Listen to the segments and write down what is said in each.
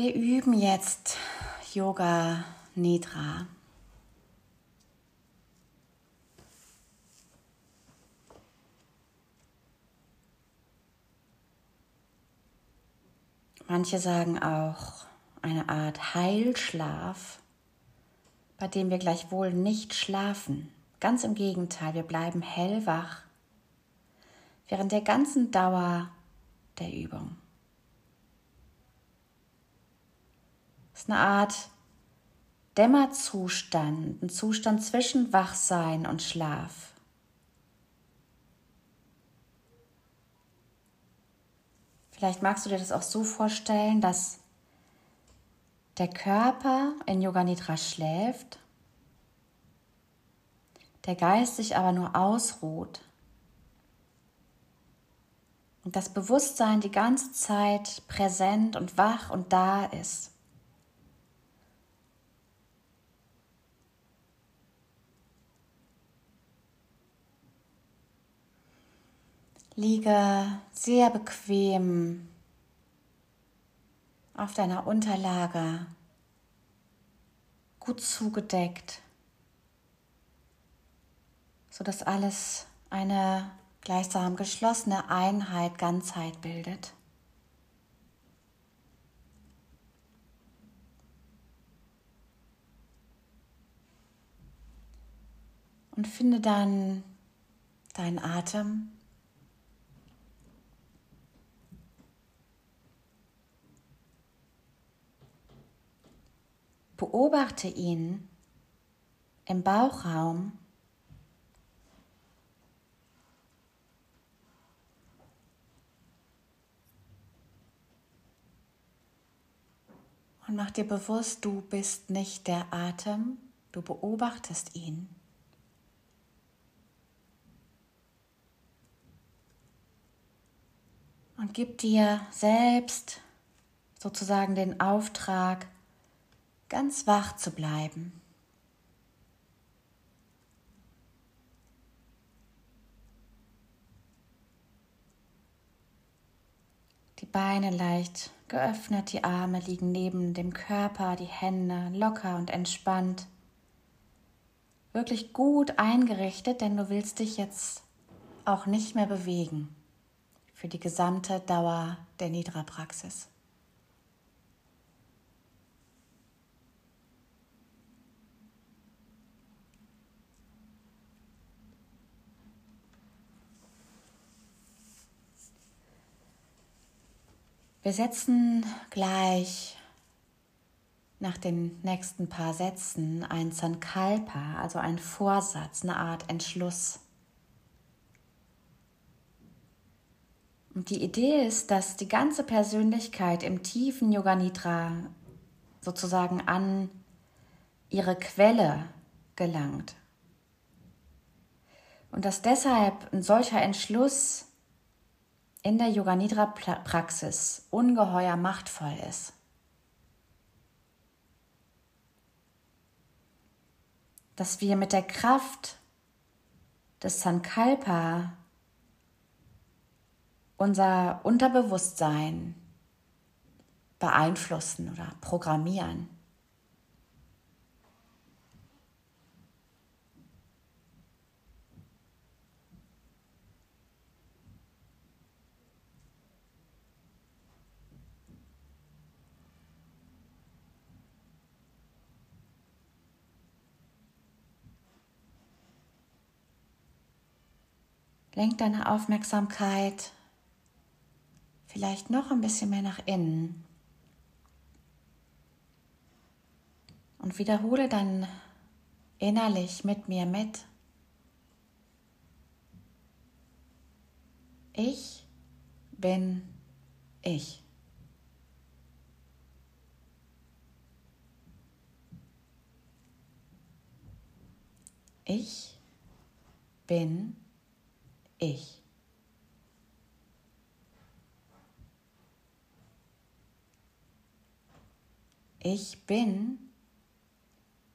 Wir üben jetzt Yoga Nidra. Manche sagen auch eine Art Heilschlaf, bei dem wir gleichwohl nicht schlafen. Ganz im Gegenteil, wir bleiben hellwach während der ganzen Dauer der Übung. Eine Art Dämmerzustand, ein Zustand zwischen Wachsein und Schlaf. Vielleicht magst du dir das auch so vorstellen, dass der Körper in Yoga Nidra schläft, der Geist sich aber nur ausruht und das Bewusstsein die ganze Zeit präsent und wach und da ist. Liege sehr bequem auf deiner Unterlage, gut zugedeckt, sodass alles eine gleichsam geschlossene Einheit, Ganzheit bildet. Und finde dann deinen Atem. Beobachte ihn im Bauchraum. Und mach dir bewusst, du bist nicht der Atem, du beobachtest ihn. Und gib dir selbst sozusagen den Auftrag, ganz wach zu bleiben. Die Beine leicht geöffnet, die Arme liegen neben dem Körper, die Hände locker und entspannt. Wirklich gut eingerichtet, denn du willst dich jetzt auch nicht mehr bewegen für die gesamte Dauer der Nidra-Praxis. Wir setzen gleich nach den nächsten paar Sätzen ein Sankalpa, also ein Vorsatz, eine Art Entschluss. Und die Idee ist, dass die ganze Persönlichkeit im tiefen Yoga Nidra sozusagen an ihre Quelle gelangt. Und dass deshalb ein solcher Entschluss in der Yoga Nidra Praxis ungeheuer machtvoll ist. Dass wir mit der Kraft des Sankalpa unser Unterbewusstsein beeinflussen oder programmieren. Lenk deine Aufmerksamkeit vielleicht noch ein bisschen mehr nach innen. Und wiederhole dann innerlich mit mir mit. Ich bin ich. Ich bin ich ich. Ich bin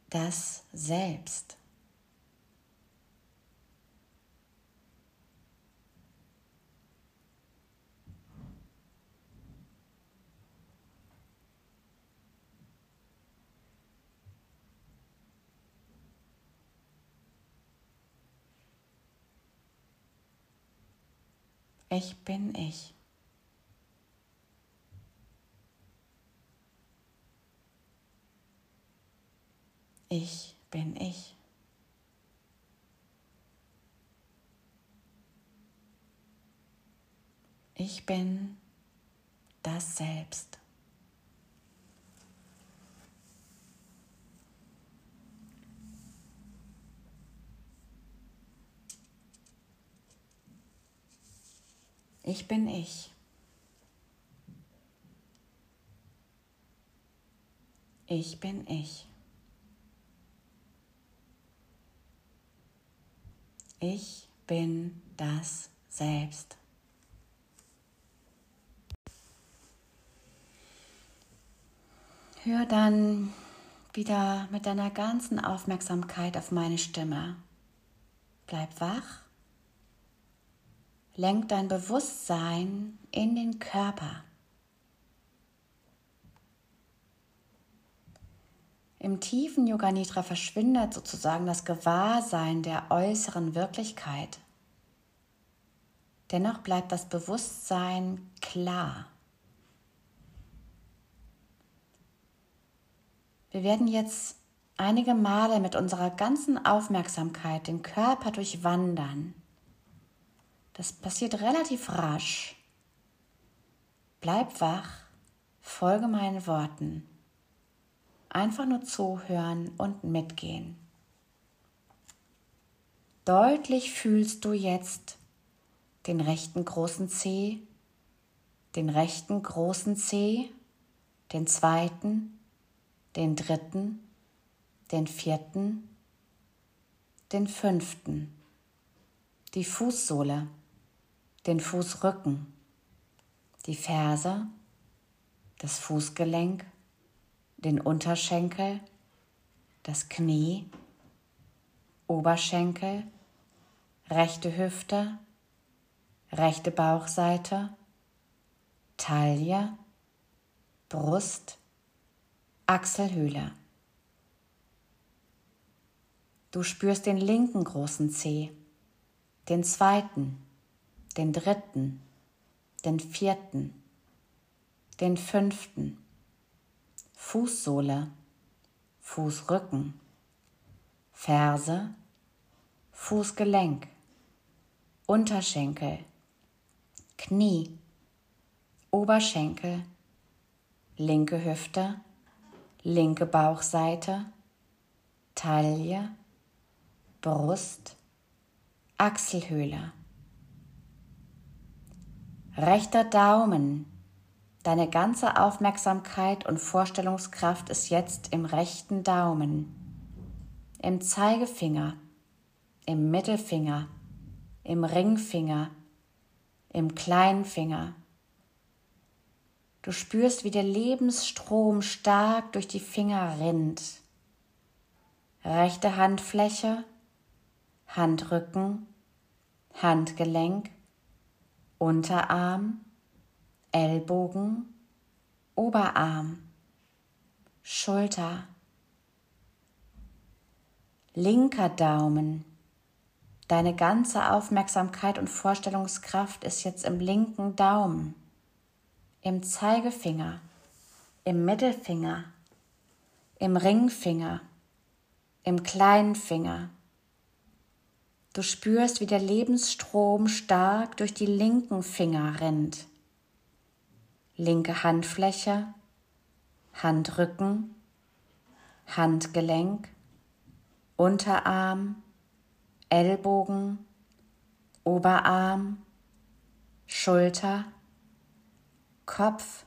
das Selbst. Ich bin ich. Ich bin ich. Ich bin das Selbst. Ich bin ich. Ich bin ich. Ich bin das Selbst. Hör dann wieder mit deiner ganzen Aufmerksamkeit auf meine Stimme. Bleib wach. Lenk dein Bewusstsein in den Körper. Im tiefen Yoga Nidra verschwindet sozusagen das Gewahrsein der äußeren Wirklichkeit. Dennoch bleibt das Bewusstsein klar. Wir werden jetzt einige Male mit unserer ganzen Aufmerksamkeit den Körper durchwandern. Das passiert relativ rasch. Bleib wach, folge meinen Worten. Einfach nur zuhören und mitgehen. Deutlich fühlst du jetzt den rechten großen Zeh, den rechten großen Zeh, den zweiten, den dritten, den vierten, den fünften, die Fußsohle, den Fußrücken, die Ferse, das Fußgelenk, den Unterschenkel, das Knie, Oberschenkel, rechte Hüfte, rechte Bauchseite, Taille, Brust, Achselhöhle. Du spürst den linken großen Zeh, den zweiten, den dritten, den vierten, den fünften, Fußsohle, Fußrücken, Ferse, Fußgelenk, Unterschenkel, Knie, Oberschenkel, linke Hüfte, linke Bauchseite, Taille, Brust, Achselhöhle. Rechter Daumen, Deine ganze Aufmerksamkeit und Vorstellungskraft ist jetzt im rechten Daumen, im Zeigefinger, im Mittelfinger, im Ringfinger, im Kleinfinger. Du spürst, wie der Lebensstrom stark durch die Finger rinnt. Rechte Handfläche, Handrücken, Handgelenk, Unterarm, Ellbogen, Oberarm, Schulter, linker Daumen. Deine ganze Aufmerksamkeit und Vorstellungskraft ist jetzt im linken Daumen, im Zeigefinger, im Mittelfinger, im Ringfinger, im kleinen Finger. Du spürst, wie der Lebensstrom stark durch die linken Finger rennt. Linke Handfläche, Handrücken, Handgelenk, Unterarm, Ellbogen, Oberarm, Schulter, Kopf,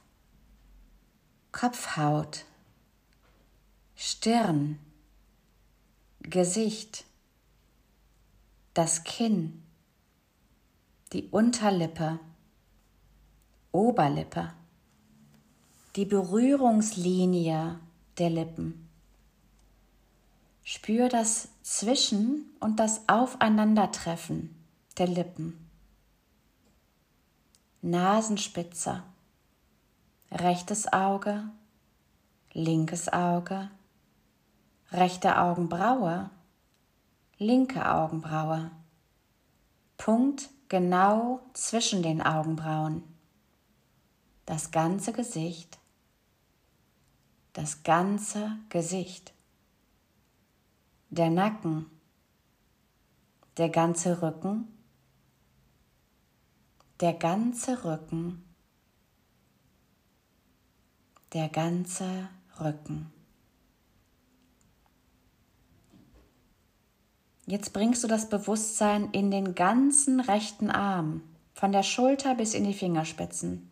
Kopfhaut, Stirn, Gesicht, das Kinn, die Unterlippe, Oberlippe, die Berührungslinie der Lippen. Spür das Zwischen- und das Aufeinandertreffen der Lippen. Nasenspitze, rechtes Auge, linkes Auge, rechte Augenbraue, linke Augenbraue, Punkt genau zwischen den Augenbrauen. Das ganze Gesicht, das ganze Gesicht, der Nacken, der ganze Rücken, der ganze Rücken, der ganze Rücken. Jetzt bringst du das Bewusstsein in den ganzen rechten Arm, von der Schulter bis in die Fingerspitzen.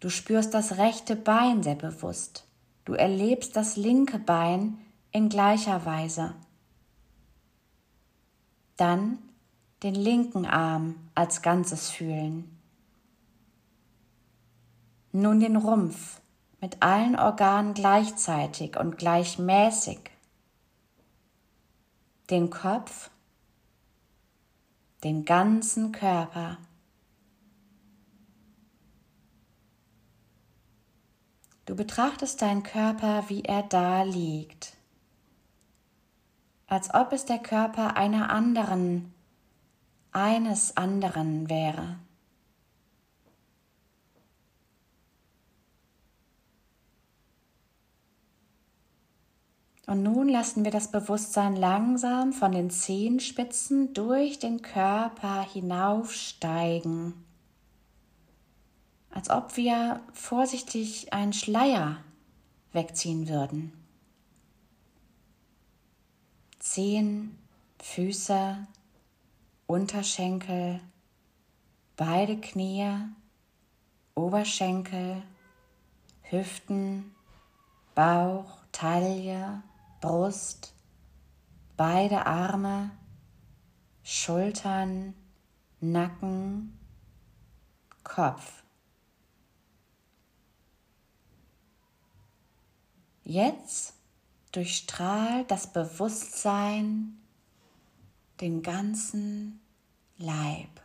Du spürst das rechte Bein sehr bewusst. Du erlebst das linke Bein in gleicher Weise. Dann den linken Arm als Ganzes fühlen. Nun den Rumpf mit allen Organen gleichzeitig und gleichmäßig. Den Kopf, den ganzen Körper. Du betrachtest deinen Körper, wie er da liegt, als ob es der Körper einer anderen eines anderen wäre. Und nun lassen wir das Bewusstsein langsam von den Zehenspitzen durch den Körper hinaufsteigen, als ob wir vorsichtig einen Schleier wegziehen würden. Zehen, Füße, Unterschenkel, beide Knie, Oberschenkel, Hüften, Bauch, Taille, Brust, beide Arme, Schultern, Nacken, Kopf. Jetzt durchstrahlt das Bewusstsein den ganzen Leib.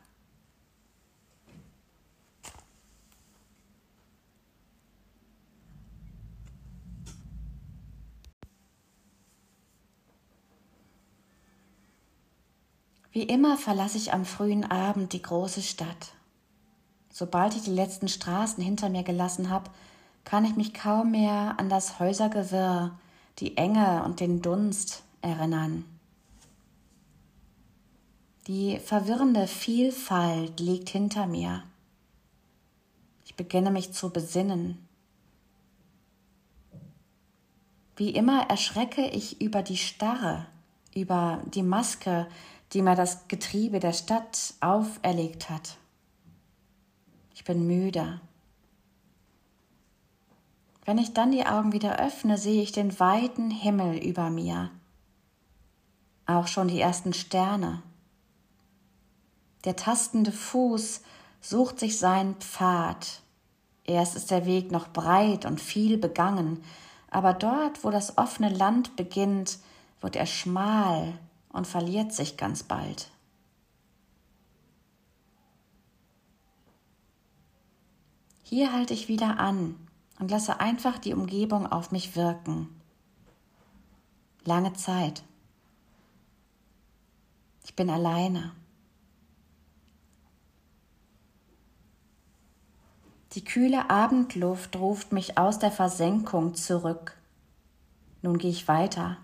Wie immer verlasse ich am frühen Abend die große Stadt. Sobald ich die letzten Straßen hinter mir gelassen habe, kann ich mich kaum mehr an das Häusergewirr, die Enge und den Dunst erinnern. Die verwirrende Vielfalt liegt hinter mir. Ich beginne mich zu besinnen. Wie immer erschrecke ich über die Starre, über die Maske, die mir das Getriebe der Stadt auferlegt hat. Ich bin müde. Wenn ich dann die Augen wieder öffne, sehe ich den weiten Himmel über mir, auch schon die ersten Sterne. Der tastende Fuß sucht sich seinen Pfad. Erst ist der Weg noch breit und viel begangen, aber dort, wo das offene Land beginnt, wird er schmal und verliert sich ganz bald. Hier halte ich wieder an und lasse einfach die Umgebung auf mich wirken. Lange Zeit. Ich bin alleine. Die kühle Abendluft ruft mich aus der Versenkung zurück. Nun gehe ich weiter.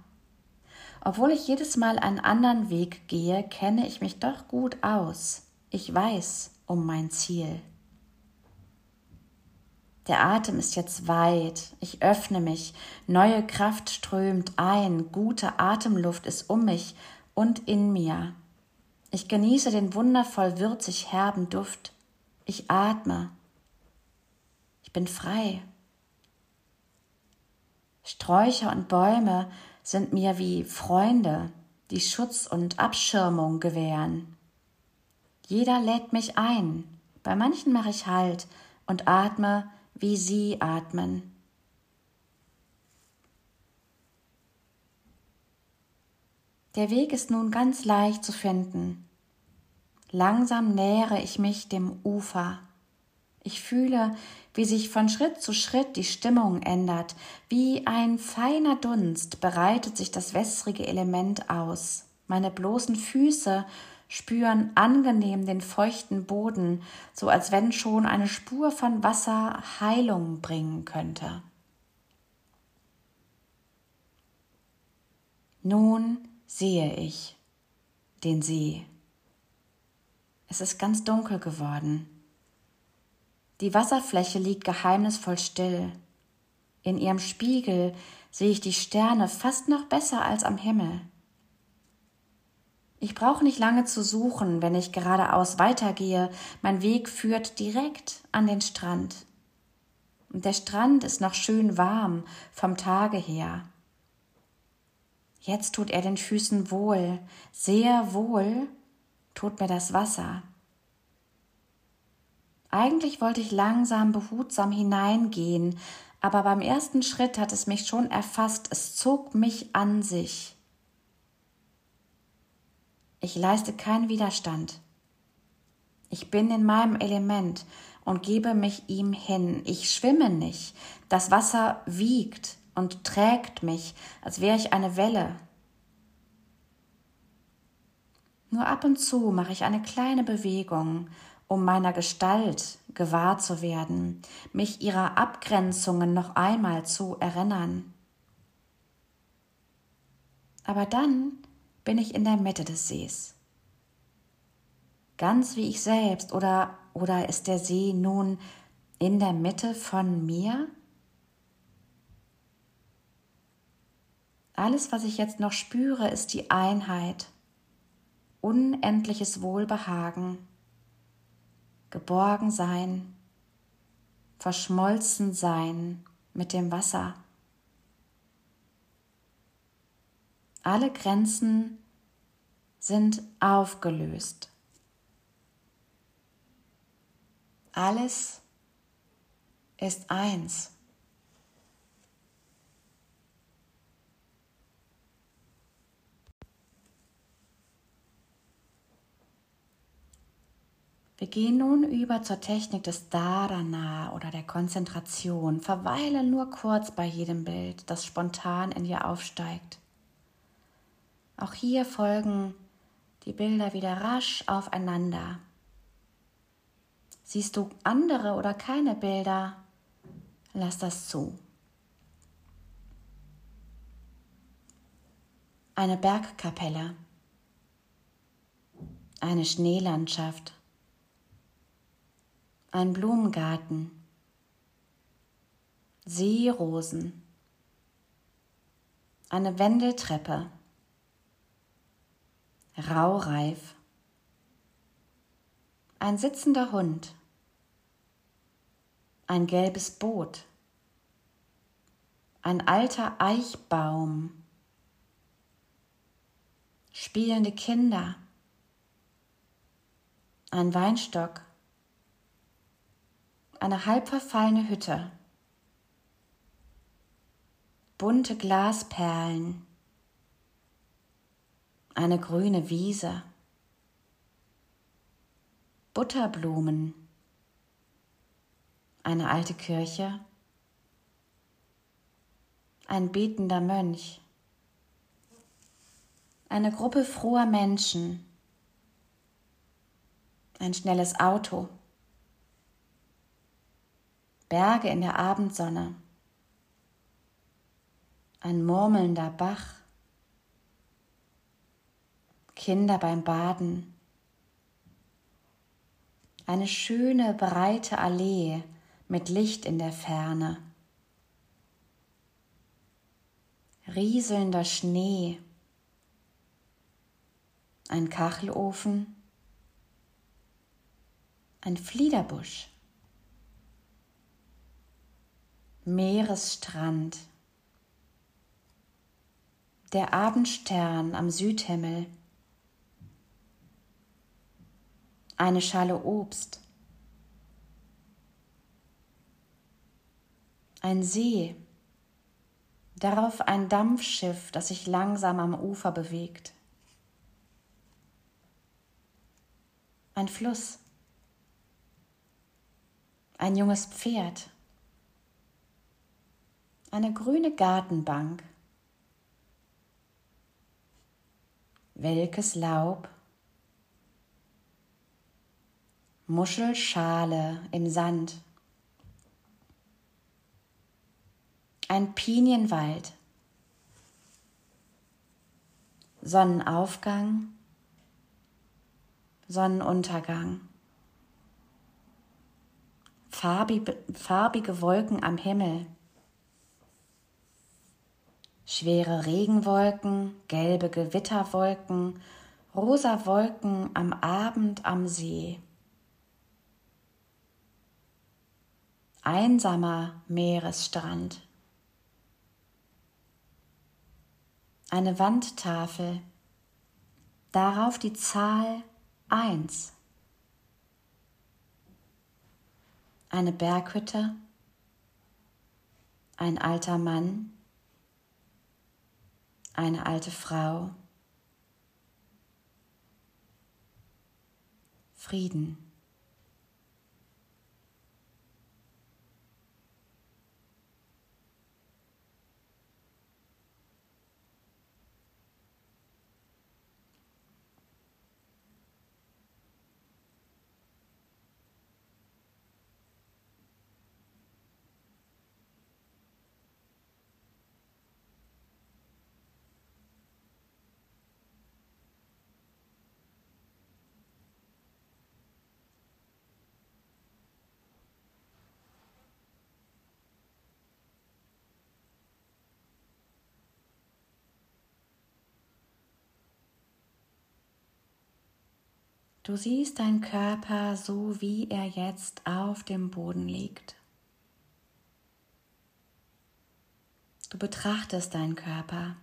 Obwohl ich jedes Mal einen anderen Weg gehe, kenne ich mich doch gut aus. Ich weiß um mein Ziel. Der Atem ist jetzt weit, ich öffne mich, neue Kraft strömt ein, gute Atemluft ist um mich und in mir. Ich genieße den wundervoll würzig herben Duft. Ich atme, bin frei. Sträucher und Bäume sind mir wie Freunde, die Schutz und Abschirmung gewähren. Jeder lädt mich ein, bei manchen mache ich Halt und atme, wie sie atmen. Der Weg ist nun ganz leicht zu finden. Langsam nähere ich mich dem Ufer. Ich fühle, wie sich von Schritt zu Schritt die Stimmung ändert. Wie ein feiner Dunst bereitet sich das wässrige Element aus. Meine bloßen Füße spüren angenehm den feuchten Boden, so als wenn schon eine Spur von Wasser Heilung bringen könnte. Nun sehe ich den See. Es ist ganz dunkel geworden. Die Wasserfläche liegt geheimnisvoll still. In ihrem Spiegel sehe ich die Sterne fast noch besser als am Himmel. Ich brauche nicht lange zu suchen, wenn ich geradeaus weitergehe. Mein Weg führt direkt an den Strand. Und der Strand ist noch schön warm vom Tage her. Jetzt tut er den Füßen wohl, sehr wohl tut mir das Wasser. Eigentlich wollte ich langsam behutsam hineingehen, aber beim ersten Schritt hat es mich schon erfasst, es zog mich an sich. Ich leiste keinen Widerstand. Ich bin in meinem Element und gebe mich ihm hin. Ich schwimme nicht. Das Wasser wiegt, und trägt mich, als wäre ich eine Welle. Nur ab und zu mache ich eine kleine Bewegung, um meiner Gestalt gewahr zu werden, mich ihrer Abgrenzungen noch einmal zu erinnern. Aber dann bin ich in der Mitte des Sees. Ganz wie ich selbst, oder, oder ist der See nun in der Mitte von mir? Alles, was ich jetzt noch spüre, ist die Einheit, unendliches Wohlbehagen, geborgen sein, verschmolzen sein mit dem Wasser. Alle Grenzen sind aufgelöst. Alles ist eins. Wir gehen nun über zur Technik des Dharana oder der Konzentration. Verweile nur kurz bei jedem Bild, das spontan in dir aufsteigt. Auch hier folgen die Bilder wieder rasch aufeinander. Siehst du andere oder keine Bilder? Lass das zu. Eine Bergkapelle, eine Schneelandschaft ein Blumengarten, Seerosen, eine Wendeltreppe, Raureif, ein sitzender Hund, ein gelbes Boot, ein alter Eichbaum, spielende Kinder, ein Weinstock, eine halb verfallene Hütte. Bunte Glasperlen. Eine grüne Wiese. Butterblumen. Eine alte Kirche. Ein betender Mönch. Eine Gruppe froher Menschen. Ein schnelles Auto. Berge in der Abendsonne, ein murmelnder Bach, Kinder beim Baden, eine schöne breite Allee mit Licht in der Ferne, rieselnder Schnee, ein Kachelofen, ein Fliederbusch. Meeresstrand, der Abendstern am Südhimmel, eine Schale Obst, ein See, darauf ein Dampfschiff, das sich langsam am Ufer bewegt, ein Fluss, ein junges Pferd, eine grüne Gartenbank, welkes Laub, Muschelschale im Sand, ein Pinienwald, Sonnenaufgang, Sonnenuntergang, farbige, Wolken am Himmel, schwere Regenwolken, gelbe Gewitterwolken, rosa Wolken am Abend am See. Einsamer Meeresstrand. Eine Wandtafel, darauf die Zahl 1. Eine Berghütte, ein alter Mann, eine alte Frau, Frieden. Du siehst deinen Körper so, wie er jetzt auf dem Boden liegt. Du betrachtest deinen Körper.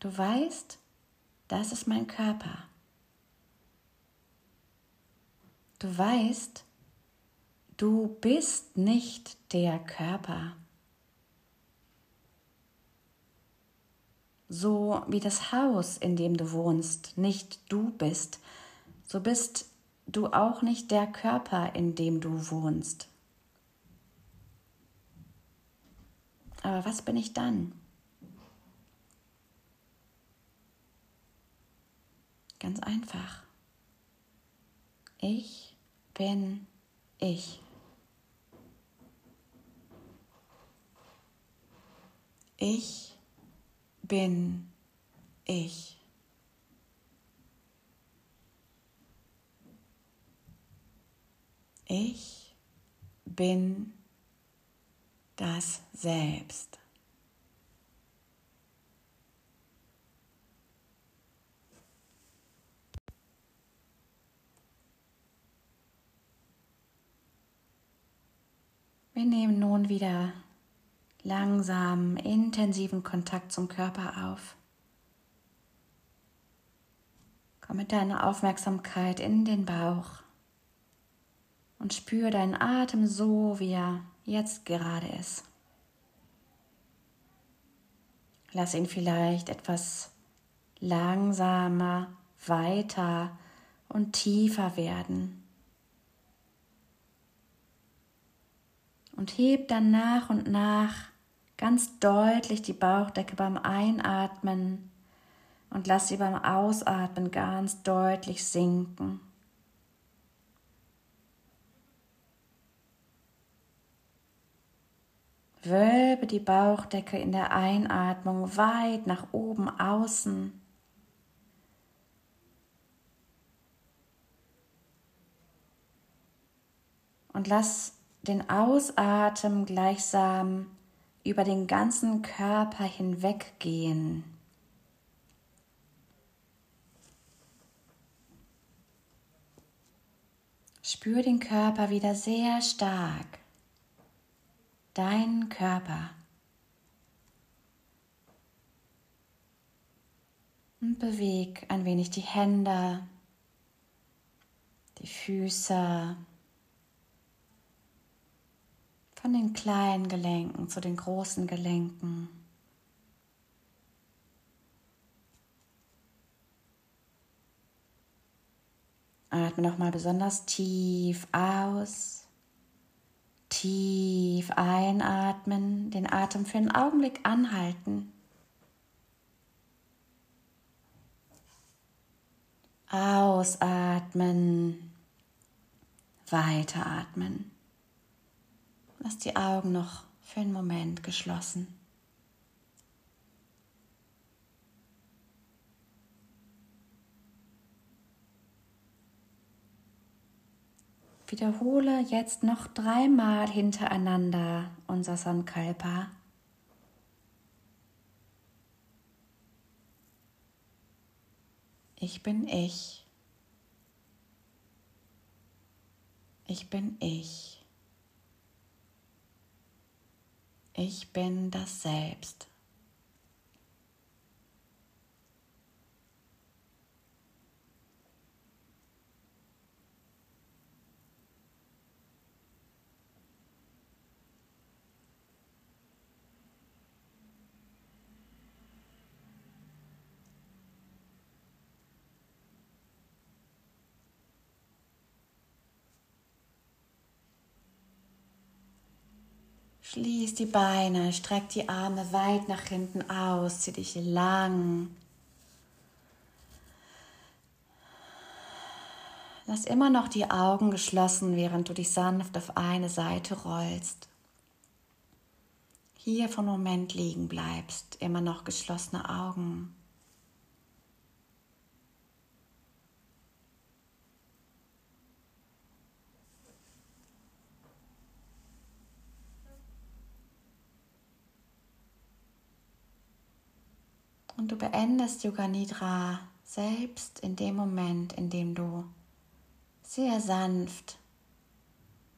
Du weißt, das ist mein Körper. Du weißt, du bist nicht der Körper. So wie das Haus, in dem du wohnst, nicht du bist, so bist du auch nicht der Körper, in dem du wohnst. Aber was bin ich dann? Ganz einfach. Ich bin ich. Ich bin ich. Ich bin das Selbst. Wir nehmen nun wieder langsam, intensiven Kontakt zum Körper auf. Komm mit deiner Aufmerksamkeit in den Bauch und spür deinen Atem so, wie er jetzt gerade ist. Lass ihn vielleicht etwas langsamer, weiter und tiefer werden. Und heb dann nach und nach ganz deutlich die Bauchdecke beim Einatmen und lass sie beim Ausatmen ganz deutlich sinken. Wölbe die Bauchdecke in der Einatmung weit nach oben außen. Und lass den Ausatmen gleichsam über den ganzen Körper hinweggehen. Spür den Körper wieder sehr stark. Dein Körper. Und beweg ein wenig die Hände, die Füße, von den kleinen Gelenken zu den großen Gelenken. Atme nochmal besonders tief aus. Tief einatmen, den Atem für einen Augenblick anhalten. Ausatmen. Weiteratmen. Lass die Augen noch für einen Moment geschlossen. Wiederhole jetzt noch dreimal hintereinander unser Sankalpa. Ich bin ich. Ich bin ich. Ich bin das Selbst. Schließ die Beine, streck die Arme weit nach hinten aus, zieh dich lang. Lass immer noch die Augen geschlossen, während du dich sanft auf eine Seite rollst. Hier von Moment liegen bleibst, immer noch geschlossene Augen. Und du beendest Yoga Nidra selbst in dem Moment, in dem du sehr sanft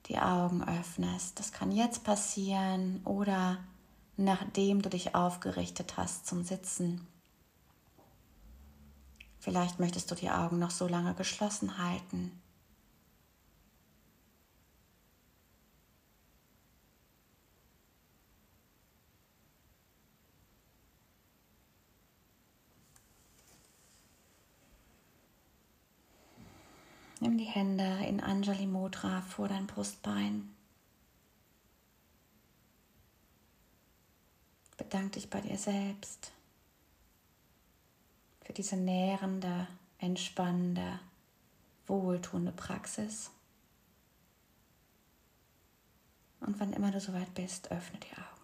die Augen öffnest. Das kann jetzt passieren oder nachdem du dich aufgerichtet hast zum Sitzen. Vielleicht möchtest du die Augen noch so lange geschlossen halten. Die Hände in Anjali Mudra vor dein Brustbein. Bedank dich bei dir selbst für diese nährende, entspannende, wohltuende Praxis. Und wann immer du soweit bist, öffne die Augen.